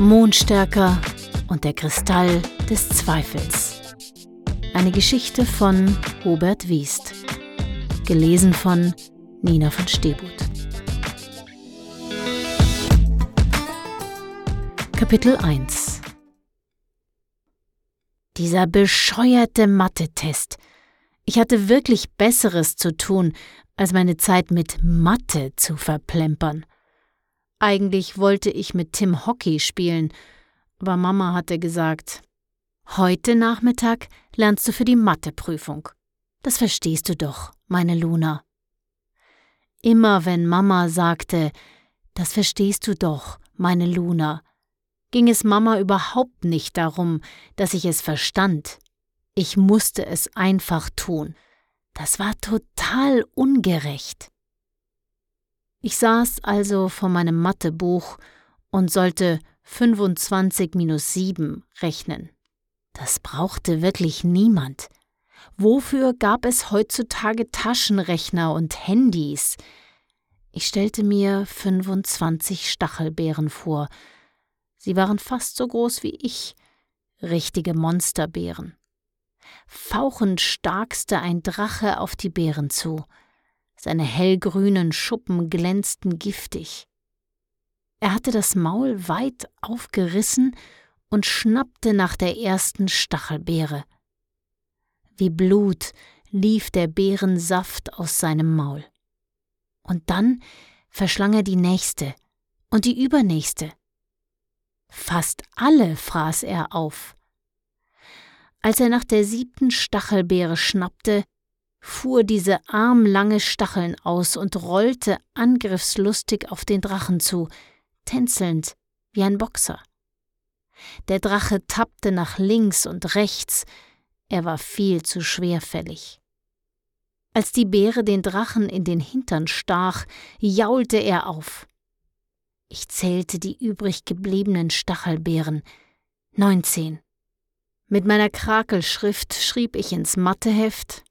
Mondstärker und der Kristall des Zweifels. Eine Geschichte von Hubert Wiest. Gelesen von Nina von Stebut. Kapitel 1 Dieser bescheuerte Mathe-Test. Ich hatte wirklich Besseres zu tun, als meine Zeit mit Mathe zu verplempern. Eigentlich wollte ich mit Tim Hockey spielen, aber Mama hatte gesagt, heute Nachmittag lernst du für die Matheprüfung. Das verstehst du doch, meine Luna. Immer wenn Mama sagte, das verstehst du doch, meine Luna, ging es Mama überhaupt nicht darum, dass ich es verstand. Ich musste es einfach tun. Das war total ungerecht. Ich saß also vor meinem Mathebuch und sollte 25 minus 7 rechnen. Das brauchte wirklich niemand. Wofür gab es heutzutage Taschenrechner und Handys? Ich stellte mir 25 Stachelbeeren vor. Sie waren fast so groß wie ich, richtige Monsterbeeren. Fauchend starkste ein Drache auf die Beeren zu. Seine hellgrünen Schuppen glänzten giftig. Er hatte das Maul weit aufgerissen und schnappte nach der ersten Stachelbeere. Wie Blut lief der Beerensaft aus seinem Maul. Und dann verschlang er die nächste und die übernächste. Fast alle fraß er auf. Als er nach der siebten Stachelbeere schnappte, fuhr diese armlange Stacheln aus und rollte angriffslustig auf den Drachen zu, tänzelnd wie ein Boxer. Der Drache tappte nach links und rechts, er war viel zu schwerfällig. Als die Beere den Drachen in den Hintern stach, jaulte er auf. Ich zählte die übrig gebliebenen Stachelbeeren. Neunzehn. Mit meiner Krakelschrift schrieb ich ins Matheheft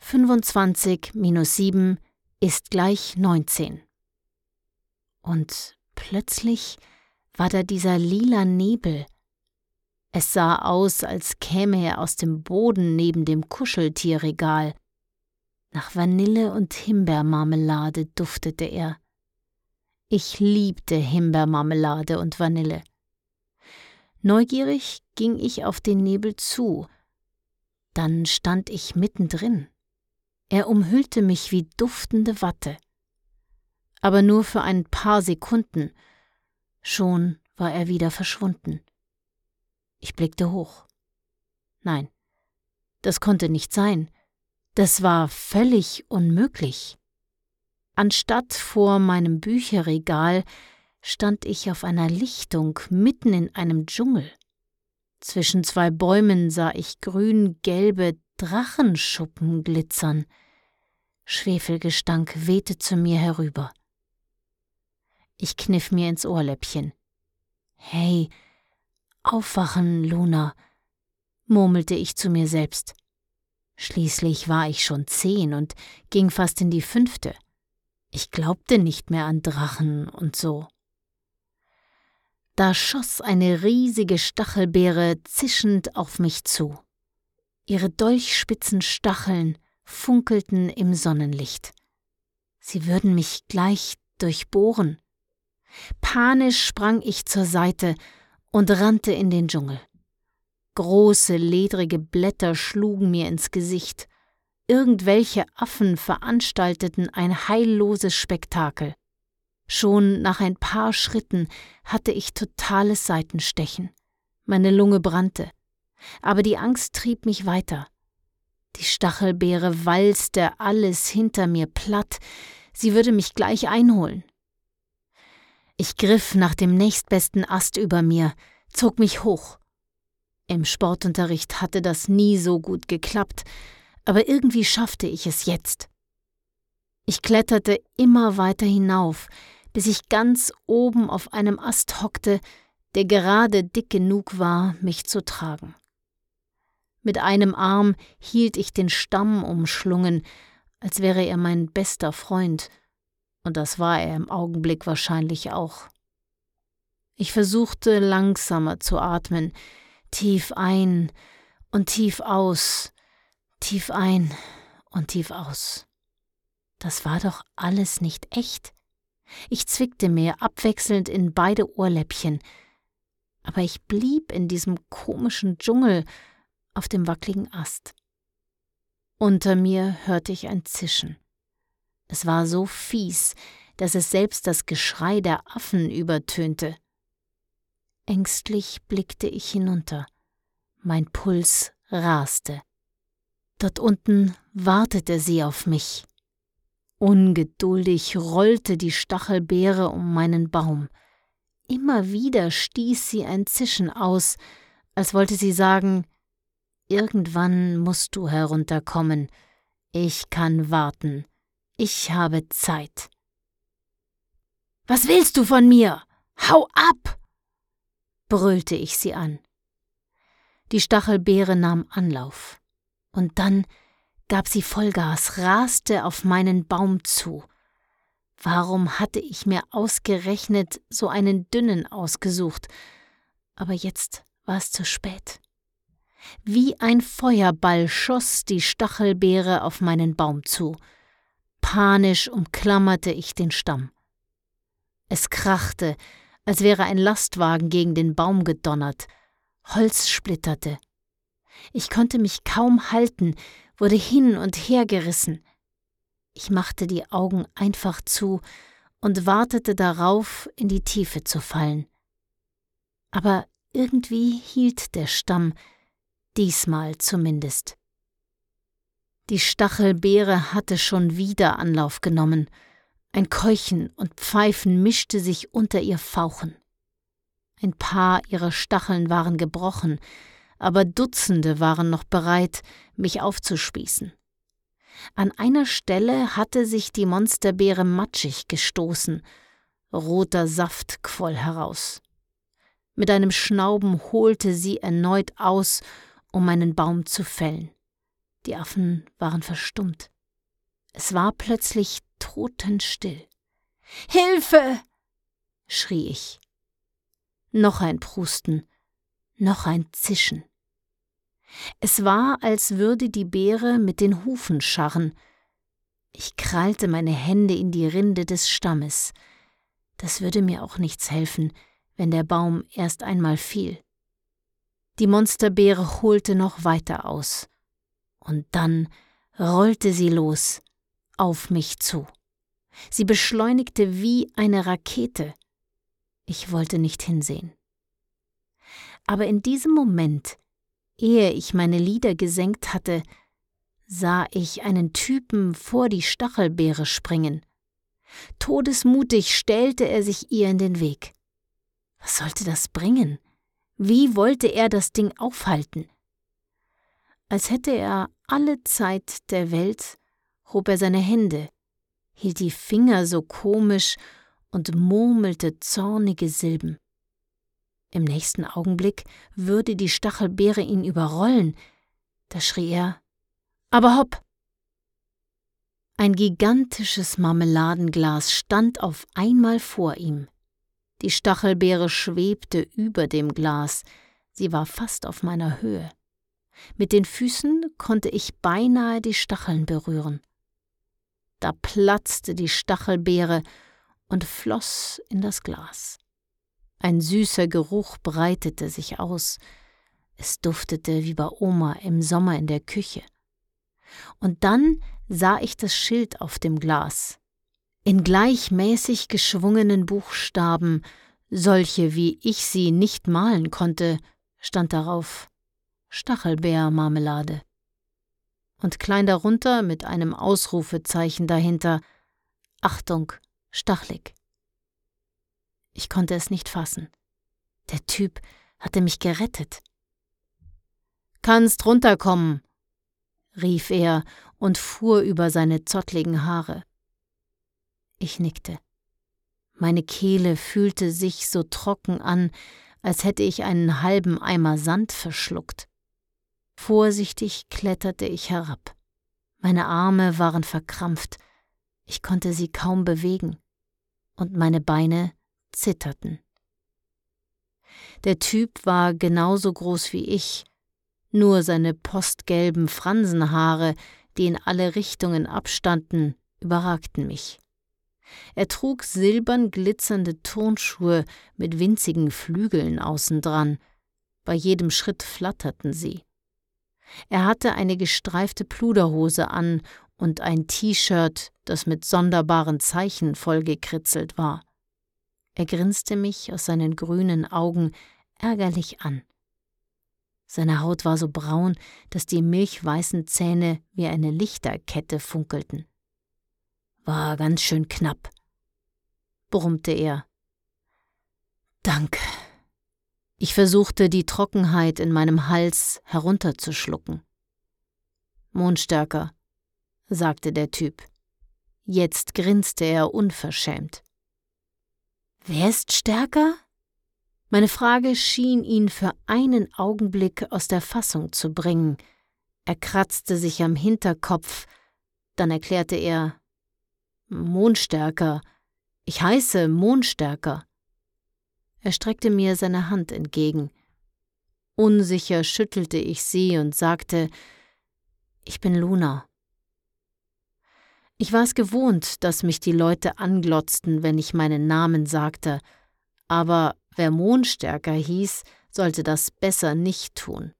25 minus 7 ist gleich 19. Und plötzlich war da dieser lila Nebel. Es sah aus, als käme er aus dem Boden neben dem Kuscheltierregal. Nach Vanille und Himbeermarmelade duftete er. Ich liebte Himbeermarmelade und Vanille. Neugierig ging ich auf den Nebel zu. Dann stand ich mittendrin. Er umhüllte mich wie duftende Watte. Aber nur für ein paar Sekunden. Schon war er wieder verschwunden. Ich blickte hoch. Nein, das konnte nicht sein. Das war völlig unmöglich. Anstatt vor meinem Bücherregal stand ich auf einer Lichtung mitten in einem Dschungel. Zwischen zwei Bäumen sah ich grün-gelbe Drachenschuppen glitzern. Schwefelgestank wehte zu mir herüber. Ich kniff mir ins Ohrläppchen. Hey, aufwachen, Luna, murmelte ich zu mir selbst. Schließlich war ich schon zehn und ging fast in die fünfte. Ich glaubte nicht mehr an Drachen und so. Da schoss eine riesige Stachelbeere zischend auf mich zu. Ihre dolchspitzen Stacheln funkelten im Sonnenlicht. Sie würden mich gleich durchbohren. Panisch sprang ich zur Seite und rannte in den Dschungel. Große, ledrige Blätter schlugen mir ins Gesicht. Irgendwelche Affen veranstalteten ein heilloses Spektakel. Schon nach ein paar Schritten hatte ich totales Seitenstechen. Meine Lunge brannte. Aber die Angst trieb mich weiter. Die Stachelbeere walzte alles hinter mir platt, sie würde mich gleich einholen. Ich griff nach dem nächstbesten Ast über mir, zog mich hoch. Im Sportunterricht hatte das nie so gut geklappt, aber irgendwie schaffte ich es jetzt. Ich kletterte immer weiter hinauf, bis ich ganz oben auf einem Ast hockte, der gerade dick genug war, mich zu tragen. Mit einem Arm hielt ich den Stamm umschlungen, als wäre er mein bester Freund, und das war er im Augenblick wahrscheinlich auch. Ich versuchte langsamer zu atmen, tief ein und tief aus, tief ein und tief aus. Das war doch alles nicht echt. Ich zwickte mir abwechselnd in beide Ohrläppchen, aber ich blieb in diesem komischen Dschungel auf dem wackligen Ast. Unter mir hörte ich ein Zischen. Es war so fies, dass es selbst das Geschrei der Affen übertönte. Ängstlich blickte ich hinunter. Mein Puls raste. Dort unten wartete sie auf mich. Ungeduldig rollte die Stachelbeere um meinen Baum. Immer wieder stieß sie ein Zischen aus, als wollte sie sagen Irgendwann musst du herunterkommen. Ich kann warten. Ich habe Zeit. Was willst du von mir? Hau ab! brüllte ich sie an. Die Stachelbeere nahm Anlauf. Und dann gab sie Vollgas, raste auf meinen Baum zu. Warum hatte ich mir ausgerechnet so einen dünnen ausgesucht? Aber jetzt war es zu spät. Wie ein Feuerball schoss die Stachelbeere auf meinen Baum zu. Panisch umklammerte ich den Stamm. Es krachte, als wäre ein Lastwagen gegen den Baum gedonnert. Holz splitterte. Ich konnte mich kaum halten, wurde hin und her gerissen. Ich machte die Augen einfach zu und wartete darauf, in die Tiefe zu fallen. Aber irgendwie hielt der Stamm, diesmal zumindest. Die Stachelbeere hatte schon wieder Anlauf genommen. Ein Keuchen und Pfeifen mischte sich unter ihr Fauchen. Ein paar ihrer Stacheln waren gebrochen, aber Dutzende waren noch bereit, mich aufzuspießen. An einer Stelle hatte sich die Monsterbeere matschig gestoßen, roter Saft quoll heraus. Mit einem Schnauben holte sie erneut aus, um meinen Baum zu fällen. Die Affen waren verstummt. Es war plötzlich totenstill. Hilfe! schrie ich. Noch ein Prusten, noch ein Zischen. Es war, als würde die Beere mit den Hufen scharren. Ich krallte meine Hände in die Rinde des Stammes. Das würde mir auch nichts helfen, wenn der Baum erst einmal fiel. Die Monsterbeere holte noch weiter aus. Und dann rollte sie los, auf mich zu. Sie beschleunigte wie eine Rakete. Ich wollte nicht hinsehen. Aber in diesem Moment Ehe ich meine Lider gesenkt hatte, sah ich einen Typen vor die Stachelbeere springen. Todesmutig stellte er sich ihr in den Weg. Was sollte das bringen? Wie wollte er das Ding aufhalten? Als hätte er alle Zeit der Welt, hob er seine Hände, hielt die Finger so komisch und murmelte zornige Silben. Im nächsten Augenblick würde die Stachelbeere ihn überrollen. Da schrie er Aber hopp. Ein gigantisches Marmeladenglas stand auf einmal vor ihm. Die Stachelbeere schwebte über dem Glas, sie war fast auf meiner Höhe. Mit den Füßen konnte ich beinahe die Stacheln berühren. Da platzte die Stachelbeere und floss in das Glas. Ein süßer Geruch breitete sich aus. Es duftete wie bei Oma im Sommer in der Küche. Und dann sah ich das Schild auf dem Glas. In gleichmäßig geschwungenen Buchstaben, solche wie ich sie nicht malen konnte, stand darauf Stachelbeermarmelade. Und klein darunter mit einem Ausrufezeichen dahinter Achtung, stachlig. Ich konnte es nicht fassen. Der Typ hatte mich gerettet. Kannst runterkommen, rief er und fuhr über seine zottligen Haare. Ich nickte. Meine Kehle fühlte sich so trocken an, als hätte ich einen halben Eimer Sand verschluckt. Vorsichtig kletterte ich herab. Meine Arme waren verkrampft, ich konnte sie kaum bewegen, und meine Beine zitterten. Der Typ war genauso groß wie ich, nur seine postgelben Fransenhaare, die in alle Richtungen abstanden, überragten mich. Er trug silbern glitzernde Turnschuhe mit winzigen Flügeln außen dran. Bei jedem Schritt flatterten sie. Er hatte eine gestreifte Pluderhose an und ein T-Shirt, das mit sonderbaren Zeichen vollgekritzelt war. Er grinste mich aus seinen grünen Augen ärgerlich an. Seine Haut war so braun, dass die milchweißen Zähne wie eine Lichterkette funkelten. War ganz schön knapp, brummte er. Danke. Ich versuchte, die Trockenheit in meinem Hals herunterzuschlucken. Mondstärker, sagte der Typ. Jetzt grinste er unverschämt. Wer ist stärker? Meine Frage schien ihn für einen Augenblick aus der Fassung zu bringen. Er kratzte sich am Hinterkopf, dann erklärte er Mondstärker. Ich heiße Mondstärker. Er streckte mir seine Hand entgegen. Unsicher schüttelte ich sie und sagte Ich bin Luna. Ich war es gewohnt, dass mich die Leute anglotzten, wenn ich meinen Namen sagte, aber wer Mondstärker hieß, sollte das besser nicht tun.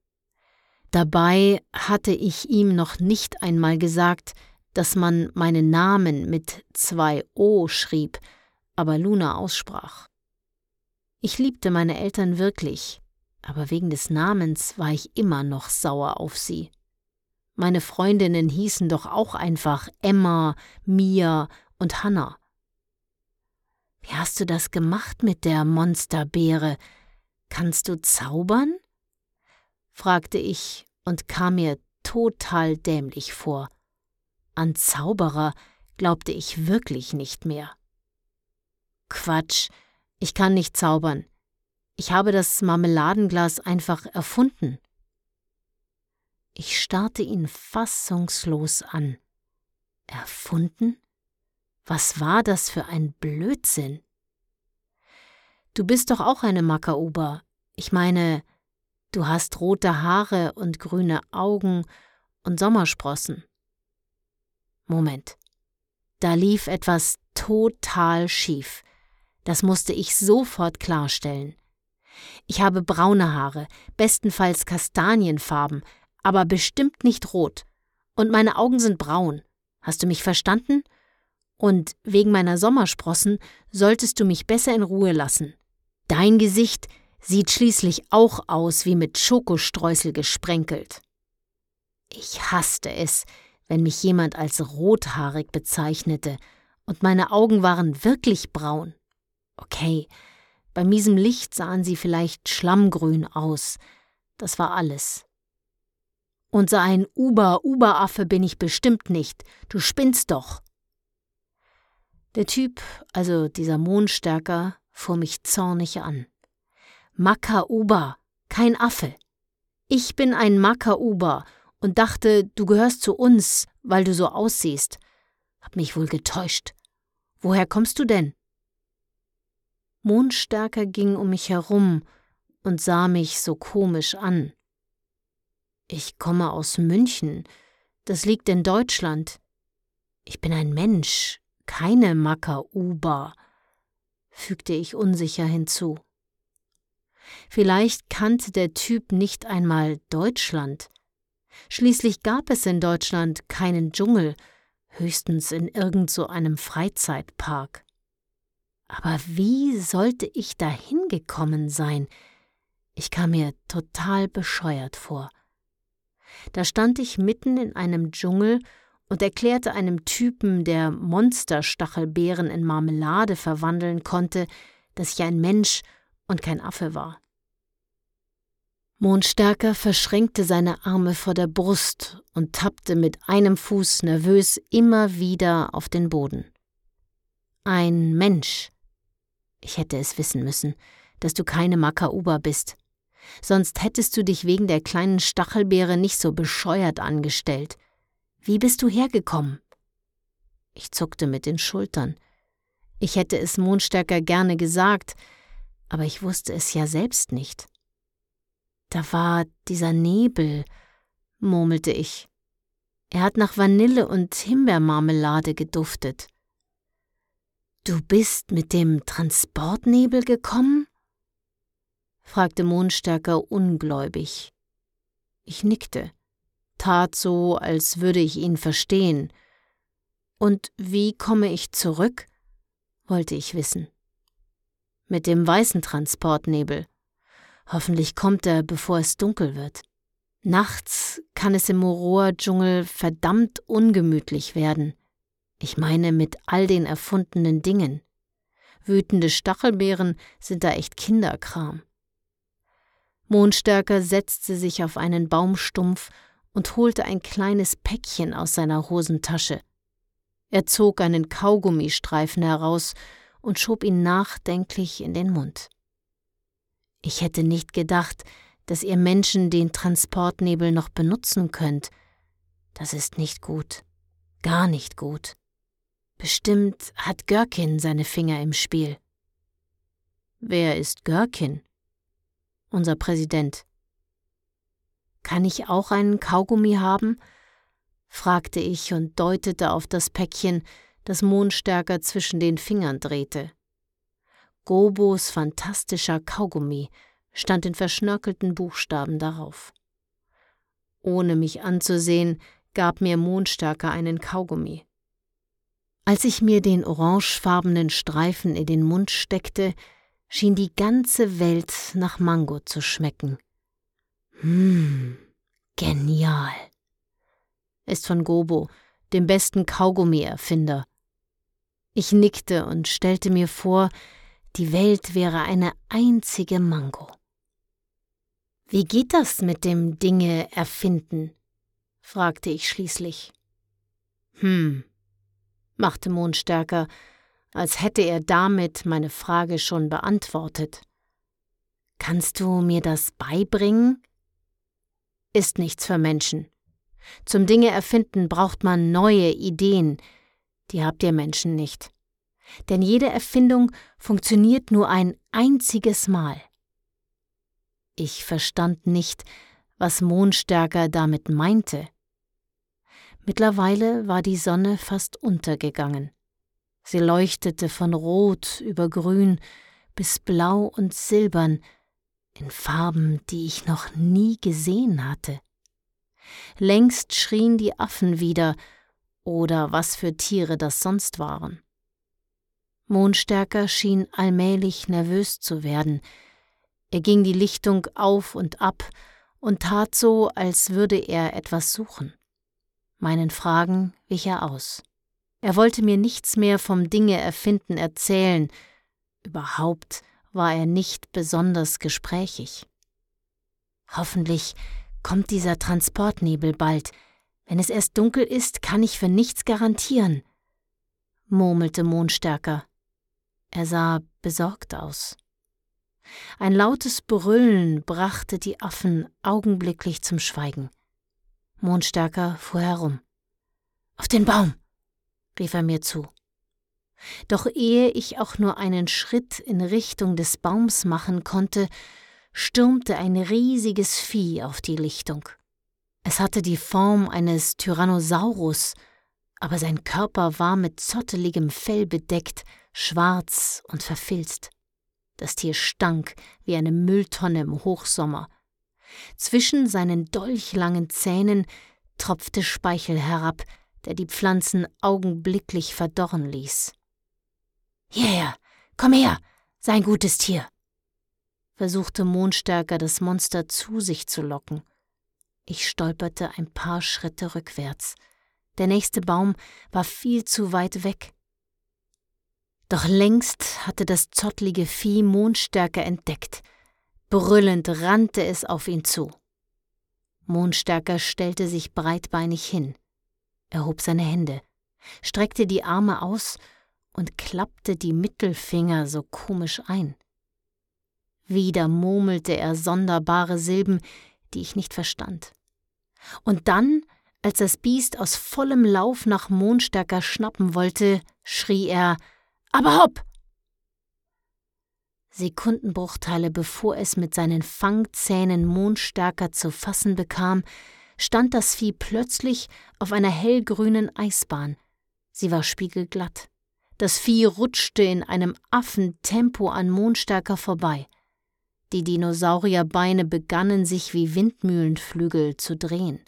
Dabei hatte ich ihm noch nicht einmal gesagt, dass man meinen Namen mit zwei O schrieb, aber Luna aussprach. Ich liebte meine Eltern wirklich, aber wegen des Namens war ich immer noch sauer auf sie. Meine Freundinnen hießen doch auch einfach Emma, Mia und Hannah. Wie hast du das gemacht mit der Monsterbeere? Kannst du zaubern? fragte ich und kam mir total dämlich vor. An Zauberer glaubte ich wirklich nicht mehr. Quatsch, ich kann nicht zaubern. Ich habe das Marmeladenglas einfach erfunden. Ich starrte ihn fassungslos an. Erfunden? Was war das für ein Blödsinn? Du bist doch auch eine Makauba. Ich meine, du hast rote Haare und grüne Augen und Sommersprossen. Moment. Da lief etwas total schief. Das musste ich sofort klarstellen. Ich habe braune Haare, bestenfalls kastanienfarben, aber bestimmt nicht rot. Und meine Augen sind braun. Hast du mich verstanden? Und wegen meiner Sommersprossen solltest du mich besser in Ruhe lassen. Dein Gesicht sieht schließlich auch aus wie mit Schokostreusel gesprenkelt. Ich hasste es, wenn mich jemand als rothaarig bezeichnete, und meine Augen waren wirklich braun. Okay, bei miesem Licht sahen sie vielleicht schlammgrün aus, das war alles. Und so ein Uber-Uber-Affe bin ich bestimmt nicht, du spinnst doch. Der Typ, also dieser Mondstärker, fuhr mich zornig an. Makauba, kein Affe. Ich bin ein Makauba und dachte, du gehörst zu uns, weil du so aussiehst. Hab mich wohl getäuscht. Woher kommst du denn? Mondstärker ging um mich herum und sah mich so komisch an. Ich komme aus München, das liegt in Deutschland. Ich bin ein Mensch, keine Makauba, fügte ich unsicher hinzu. Vielleicht kannte der Typ nicht einmal Deutschland. Schließlich gab es in Deutschland keinen Dschungel, höchstens in irgend so einem Freizeitpark. Aber wie sollte ich da hingekommen sein? Ich kam mir total bescheuert vor. Da stand ich mitten in einem Dschungel und erklärte einem Typen, der Monsterstachelbeeren in Marmelade verwandeln konnte, dass ich ein Mensch und kein Affe war. Mondstärker verschränkte seine Arme vor der Brust und tappte mit einem Fuß nervös immer wieder auf den Boden. Ein Mensch. Ich hätte es wissen müssen, dass du keine Makauba bist. Sonst hättest du dich wegen der kleinen Stachelbeere nicht so bescheuert angestellt. Wie bist du hergekommen? Ich zuckte mit den Schultern. Ich hätte es Mondstärker gerne gesagt, aber ich wusste es ja selbst nicht. Da war dieser Nebel, murmelte ich. Er hat nach Vanille und Himbeermarmelade geduftet. Du bist mit dem Transportnebel gekommen? fragte Mondstärker ungläubig. Ich nickte, tat so, als würde ich ihn verstehen. Und wie komme ich zurück? wollte ich wissen. Mit dem weißen Transportnebel. Hoffentlich kommt er, bevor es dunkel wird. Nachts kann es im Moroa-Dschungel verdammt ungemütlich werden. Ich meine mit all den erfundenen Dingen. Wütende Stachelbeeren sind da echt Kinderkram. Mondstärker setzte sich auf einen Baumstumpf und holte ein kleines Päckchen aus seiner Hosentasche. Er zog einen Kaugummistreifen heraus und schob ihn nachdenklich in den Mund. Ich hätte nicht gedacht, dass ihr Menschen den Transportnebel noch benutzen könnt. Das ist nicht gut. Gar nicht gut. Bestimmt hat Görkin seine Finger im Spiel. Wer ist Görkin? unser Präsident. Kann ich auch einen Kaugummi haben? fragte ich und deutete auf das Päckchen, das Mondstärker zwischen den Fingern drehte. Gobos fantastischer Kaugummi stand in verschnörkelten Buchstaben darauf. Ohne mich anzusehen, gab mir Mondstärker einen Kaugummi. Als ich mir den orangefarbenen Streifen in den Mund steckte, schien die ganze Welt nach Mango zu schmecken. Hm, genial. Ist von Gobo, dem besten Kaugummi-Erfinder. Ich nickte und stellte mir vor, die Welt wäre eine einzige Mango. Wie geht das mit dem Dinge erfinden? fragte ich schließlich. Hm, machte Mondstärker als hätte er damit meine Frage schon beantwortet. Kannst du mir das beibringen? Ist nichts für Menschen. Zum Dinge erfinden braucht man neue Ideen, die habt ihr Menschen nicht. Denn jede Erfindung funktioniert nur ein einziges Mal. Ich verstand nicht, was Mondstärker damit meinte. Mittlerweile war die Sonne fast untergegangen. Sie leuchtete von Rot über Grün bis Blau und Silbern, in Farben, die ich noch nie gesehen hatte. Längst schrien die Affen wieder, oder was für Tiere das sonst waren. Mondstärker schien allmählich nervös zu werden. Er ging die Lichtung auf und ab und tat so, als würde er etwas suchen. Meinen Fragen wich er aus. Er wollte mir nichts mehr vom Dinge erfinden erzählen, überhaupt war er nicht besonders gesprächig. Hoffentlich kommt dieser Transportnebel bald. Wenn es erst dunkel ist, kann ich für nichts garantieren, murmelte Mondstärker. Er sah besorgt aus. Ein lautes Brüllen brachte die Affen augenblicklich zum Schweigen. Mondstärker fuhr herum. Auf den Baum! rief er mir zu. Doch ehe ich auch nur einen Schritt in Richtung des Baums machen konnte, stürmte ein riesiges Vieh auf die Lichtung. Es hatte die Form eines Tyrannosaurus, aber sein Körper war mit zotteligem Fell bedeckt, schwarz und verfilzt. Das Tier stank wie eine Mülltonne im Hochsommer. Zwischen seinen dolchlangen Zähnen tropfte Speichel herab, der die Pflanzen augenblicklich verdorren ließ. Hierher, komm her, sei ein gutes Tier, versuchte Mondstärker das Monster zu sich zu locken. Ich stolperte ein paar Schritte rückwärts. Der nächste Baum war viel zu weit weg. Doch längst hatte das zottlige Vieh Mondstärker entdeckt. Brüllend rannte es auf ihn zu. Mondstärker stellte sich breitbeinig hin. Er hob seine Hände, streckte die Arme aus und klappte die Mittelfinger so komisch ein. Wieder murmelte er sonderbare Silben, die ich nicht verstand. Und dann, als das Biest aus vollem Lauf nach Mondstärker schnappen wollte, schrie er Aber hopp! Sekundenbruchteile bevor es mit seinen Fangzähnen Mondstärker zu fassen bekam, stand das Vieh plötzlich auf einer hellgrünen Eisbahn. Sie war spiegelglatt. Das Vieh rutschte in einem Affentempo an Mondstärker vorbei. Die Dinosaurierbeine begannen sich wie Windmühlenflügel zu drehen.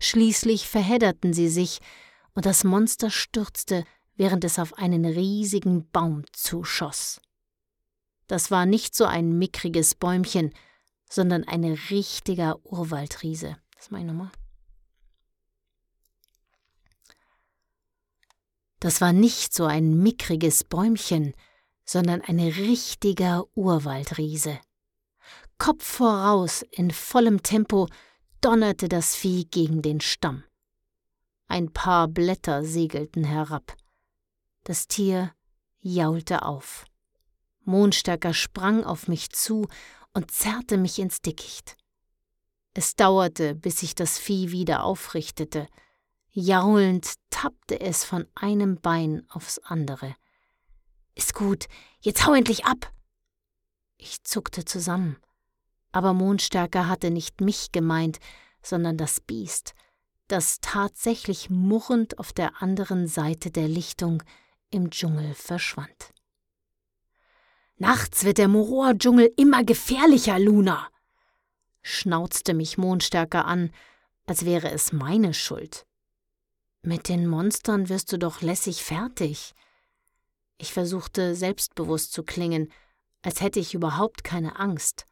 Schließlich verhedderten sie sich, und das Monster stürzte, während es auf einen riesigen Baum zuschoss. Das war nicht so ein mickriges Bäumchen, sondern ein richtiger Urwaldriese. Das ist meine Nummer. Das war nicht so ein mickriges Bäumchen, sondern ein richtiger Urwaldriese. Kopf voraus, in vollem Tempo, donnerte das Vieh gegen den Stamm. Ein paar Blätter segelten herab. Das Tier jaulte auf. Mondstärker sprang auf mich zu und zerrte mich ins Dickicht. Es dauerte, bis sich das Vieh wieder aufrichtete. Jaulend tappte es von einem Bein aufs andere. Ist gut, jetzt hau endlich ab! Ich zuckte zusammen. Aber Mondstärker hatte nicht mich gemeint, sondern das Biest, das tatsächlich murrend auf der anderen Seite der Lichtung im Dschungel verschwand. Nachts wird der Moror-Dschungel immer gefährlicher, Luna, schnauzte mich Mondstärker an, als wäre es meine Schuld. Mit den Monstern wirst du doch lässig fertig. Ich versuchte selbstbewusst zu klingen, als hätte ich überhaupt keine Angst.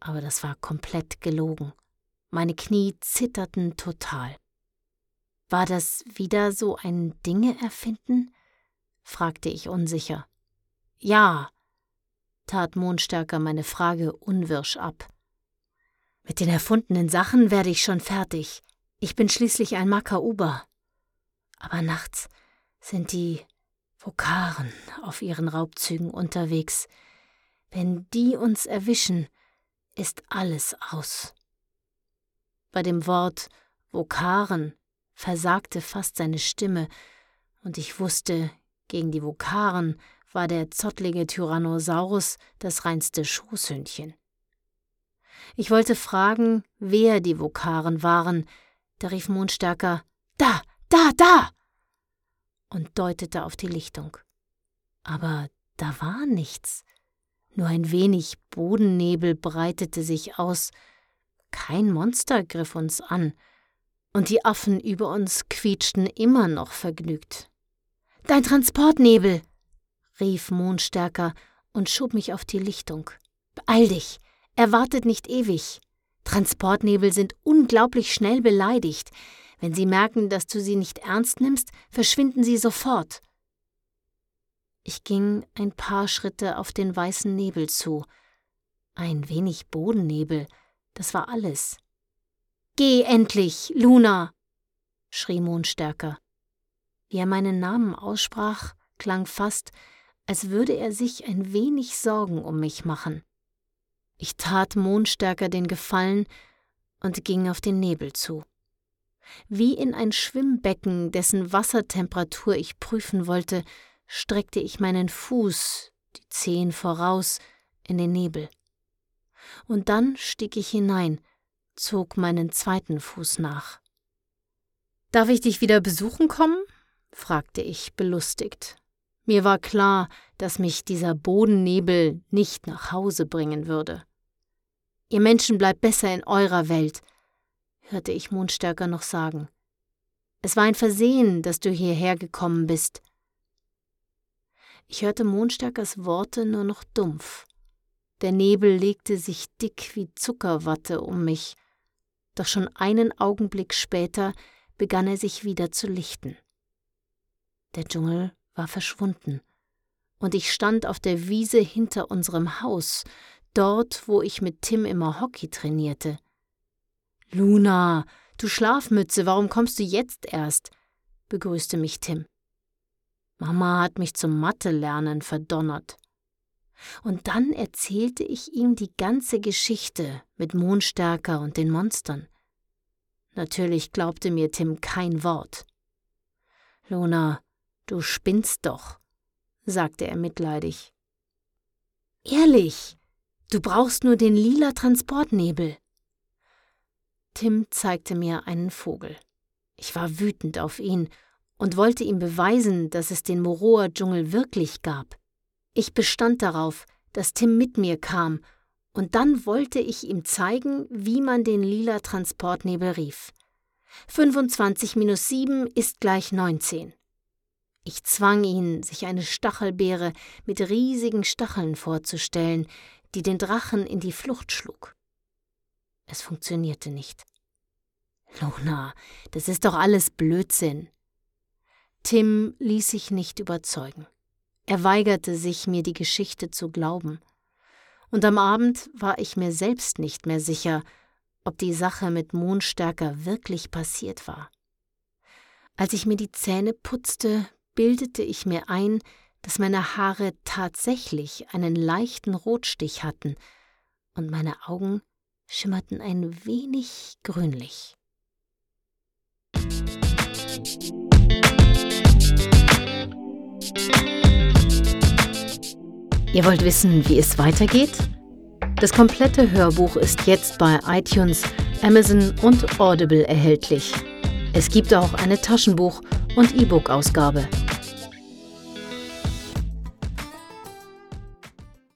Aber das war komplett gelogen. Meine Knie zitterten total. War das wieder so ein Dinge erfinden? Fragte ich unsicher. Ja, tat Mondstärker meine Frage unwirsch ab. Mit den erfundenen Sachen werde ich schon fertig. Ich bin schließlich ein Makauba. Aber nachts sind die Vokaren auf ihren Raubzügen unterwegs. Wenn die uns erwischen, ist alles aus. Bei dem Wort Vokaren versagte fast seine Stimme, und ich wusste, gegen die Vokaren war der zottlige Tyrannosaurus das reinste Schoßhündchen. Ich wollte fragen, wer die Vokaren waren, da rief Mondstärker Da, da, da und deutete auf die Lichtung. Aber da war nichts. Nur ein wenig Bodennebel breitete sich aus. Kein Monster griff uns an, und die Affen über uns quietschten immer noch vergnügt. Dein Transportnebel! rief Mondstärker und schob mich auf die Lichtung. Beeil dich! Er wartet nicht ewig. Transportnebel sind unglaublich schnell beleidigt. Wenn sie merken, dass du sie nicht ernst nimmst, verschwinden sie sofort. Ich ging ein paar Schritte auf den weißen Nebel zu. Ein wenig Bodennebel, das war alles. Geh endlich, Luna! schrie Mondstärker. Wie er meinen Namen aussprach, klang fast, als würde er sich ein wenig Sorgen um mich machen. Ich tat Mondstärker den Gefallen und ging auf den Nebel zu. Wie in ein Schwimmbecken, dessen Wassertemperatur ich prüfen wollte, streckte ich meinen Fuß, die Zehen voraus, in den Nebel. Und dann stieg ich hinein, zog meinen zweiten Fuß nach. Darf ich dich wieder besuchen kommen? Fragte ich belustigt. Mir war klar, dass mich dieser Bodennebel nicht nach Hause bringen würde. Ihr Menschen bleibt besser in eurer Welt, hörte ich Mondstärker noch sagen. Es war ein Versehen, dass du hierher gekommen bist. Ich hörte Mondstärkers Worte nur noch dumpf. Der Nebel legte sich dick wie Zuckerwatte um mich, doch schon einen Augenblick später begann er sich wieder zu lichten. Der Dschungel war verschwunden, und ich stand auf der Wiese hinter unserem Haus, dort, wo ich mit Tim immer Hockey trainierte. Luna, du Schlafmütze, warum kommst du jetzt erst? begrüßte mich Tim. Mama hat mich zum Mathe-Lernen verdonnert. Und dann erzählte ich ihm die ganze Geschichte mit Mondstärker und den Monstern. Natürlich glaubte mir Tim kein Wort. Luna, du spinnst doch, sagte er mitleidig. Ehrlich, du brauchst nur den lila Transportnebel. Tim zeigte mir einen Vogel. Ich war wütend auf ihn und wollte ihm beweisen, dass es den Moroa-Dschungel wirklich gab. Ich bestand darauf, dass Tim mit mir kam, und dann wollte ich ihm zeigen, wie man den lila Transportnebel rief. 25 minus 7 ist gleich 19. Ich zwang ihn, sich eine Stachelbeere mit riesigen Stacheln vorzustellen, die den Drachen in die Flucht schlug. Es funktionierte nicht. Luna, das ist doch alles Blödsinn. Tim ließ sich nicht überzeugen. Er weigerte sich, mir die Geschichte zu glauben. Und am Abend war ich mir selbst nicht mehr sicher, ob die Sache mit Mondstärker wirklich passiert war. Als ich mir die Zähne putzte, bildete ich mir ein, dass meine Haare tatsächlich einen leichten Rotstich hatten und meine Augen schimmerten ein wenig grünlich. Ihr wollt wissen, wie es weitergeht? Das komplette Hörbuch ist jetzt bei iTunes, Amazon und Audible erhältlich. Es gibt auch eine Taschenbuch- und E-Book-Ausgabe.